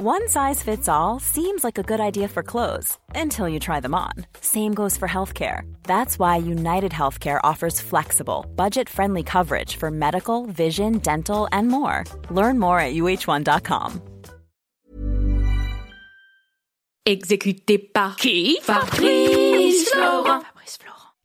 One size fits all seems like a good idea for clothes until you try them on. Same goes for healthcare. That's why United Healthcare offers flexible, budget friendly coverage for medical, vision, dental, and more. Learn more at uh1.com. Exécuté par qui Fabrice Florent.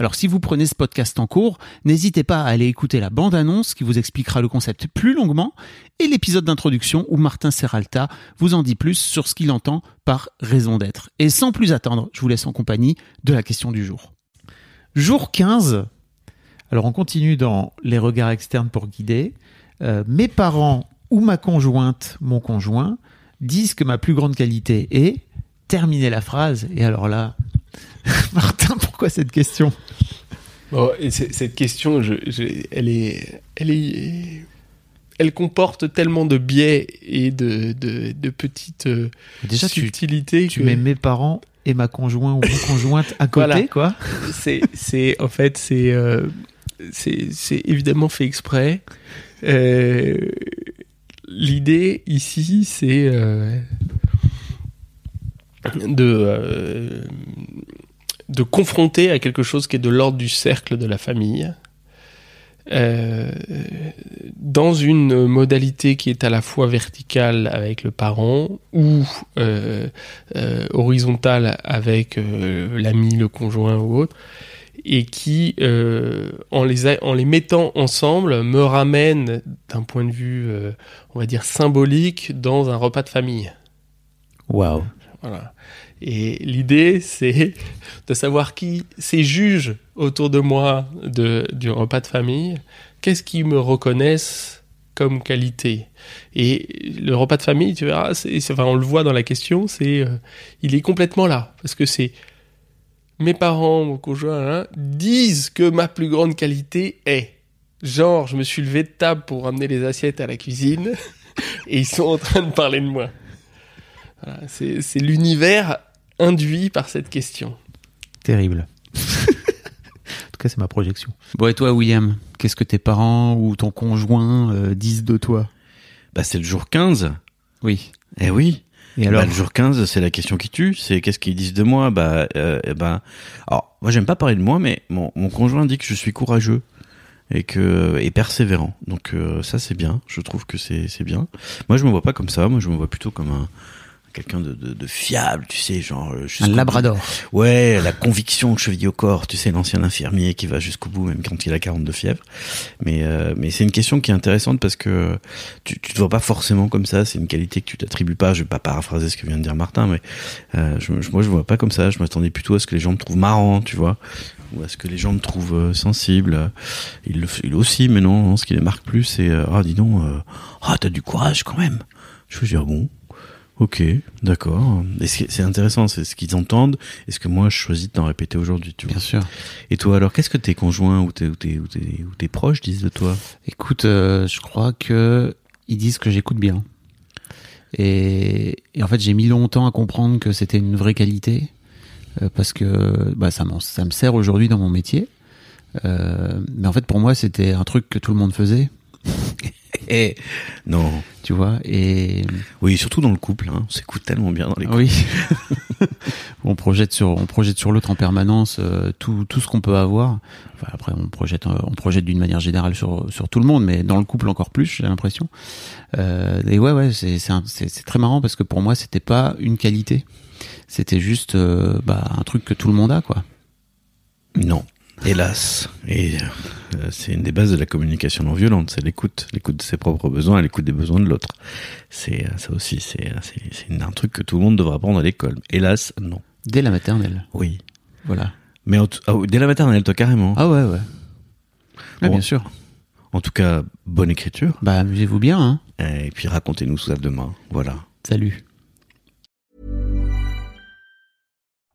Alors si vous prenez ce podcast en cours, n'hésitez pas à aller écouter la bande-annonce qui vous expliquera le concept plus longuement et l'épisode d'introduction où Martin Serralta vous en dit plus sur ce qu'il entend par raison d'être. Et sans plus attendre, je vous laisse en compagnie de la question du jour. Jour 15. Alors on continue dans les regards externes pour guider. Euh, mes parents ou ma conjointe, mon conjoint, disent que ma plus grande qualité est terminer la phrase. Et alors là, Martin, pourquoi cette question? Bon, et c'est- cette question, je, je- elle est, elle est, elle comporte tellement de biais et de, de, de petites euh, Déjà, tu, subtilités tu que mets mes parents et ma conjointe ou mon conjointe à côté, Voilà. quoi. c'est, c'est, en fait, c'est, euh, c'est, évidemment fait exprès. Euh, l'idée ici, c'est de, de confronter à quelque chose qui est de l'ordre du cercle de la famille. euh, dans une modalité qui est à la fois verticale avec le parent ou euh, euh, horizontale avec l'ami, le conjoint ou autre, et qui, en, les en les mettant ensemble, me ramène d'un point de vue, on va dire, symbolique dans un repas de famille. Waouh. Et l'idée, c'est de savoir qui ces juges autour de moi de, du repas de famille, qu'est-ce qu'ils me reconnaissent comme qualité. Et le repas de famille, tu verras, on le voit dans la question, c'est, euh, il est complètement là. Parce que c'est mes parents, mon conjoint, hein, disent que ma plus grande qualité est. Genre, je me suis levé de table pour ramener les assiettes à la cuisine et ils sont en train de parler de moi. Voilà, c'est c'est l'univers induit par cette question. Terrible. en tout cas, c'est ma projection. Bon, et toi, William, qu'est-ce que tes parents ou ton conjoint euh, disent de toi? Bah, c'est le jour 15. Oui. Eh oui. Et alors? Bah, le jour 15, c'est la question qui tue. C'est qu'est-ce qu'ils disent de moi? Bah, euh, eh ben, alors, moi, j'aime pas parler de moi, mais mon, mon conjoint dit que je suis courageux et que et persévérant. Donc euh, ça, c'est bien. Je trouve que c'est c'est bien. Moi, je me vois pas comme ça. Moi, je me vois plutôt comme un quelqu'un de, de, de fiable, tu sais, genre euh, Un labrador. bout. Ouais, la conviction cheville au corps, tu sais, l'ancien infirmier qui va jusqu'au bout, même quand il a 42 fièvres. Mais, euh, mais c'est une question qui est intéressante parce que tu, tu te vois pas forcément comme ça, c'est une qualité que tu t'attribues pas. Je vais pas paraphraser ce que vient de dire Martin, mais euh, je, je- moi je vois pas comme ça. Je m'attendais plutôt à ce que les gens me trouvent marrant, tu vois, ou à ce que les gens me trouvent euh, sensible. Il le fait il aussi, mais non, non, ce qui les marque plus, c'est euh, ah dis donc, euh, ah t'as du courage quand même. Je veux dire bon. Ok, d'accord. C'est intéressant, c'est ce qu'ils entendent et ce que moi je choisis de t'en répéter aujourd'hui, tu vois. Bien sûr. Et toi alors, qu'est-ce que tes conjoints ou tes, ou tes, ou tes, ou tes proches disent de toi? Écoute, euh, je crois que ils disent que j'écoute bien. Et, et en fait, j'ai mis longtemps à comprendre que c'était une vraie qualité euh, parce que bah, ça, ça me sert aujourd'hui dans mon métier. Euh, mais en fait, pour moi, c'était un truc que tout le monde faisait, Eh non. tu vois. Et Oui, surtout dans le couple, hein. on s'écoute tellement bien dans les couples. oui, on projette sur on projette sur l'autre en permanence euh, tout tout ce qu'on peut avoir. Enfin, après, on projette euh, on projette d'une manière générale sur sur tout le monde, mais dans le couple encore plus, j'ai l'impression. Euh, et ouais, ouais, c'est c'est un- c'est c'est très marrant parce que pour moi, c'était pas une qualité, c'était juste euh, bah, un truc que tout le monde a, quoi. Non, hélas. Et euh, c'est une des bases de la communication non violente, c'est l'écoute, l'écoute de ses propres besoins et l'écoute des besoins de l'autre. C'est euh, ça aussi, c'est c'est c'est un truc que tout le monde devrait apprendre à l'école. Hélas, non. Dès la maternelle, Oui. voilà. Mais ah dès la maternelle, toi carrément. Ah ouais, ouais. Bien sûr. En tout cas, bonne écriture. Bah, amusez-vous bien, hein. Et puis racontez-nous ça demain. Voilà. Salut.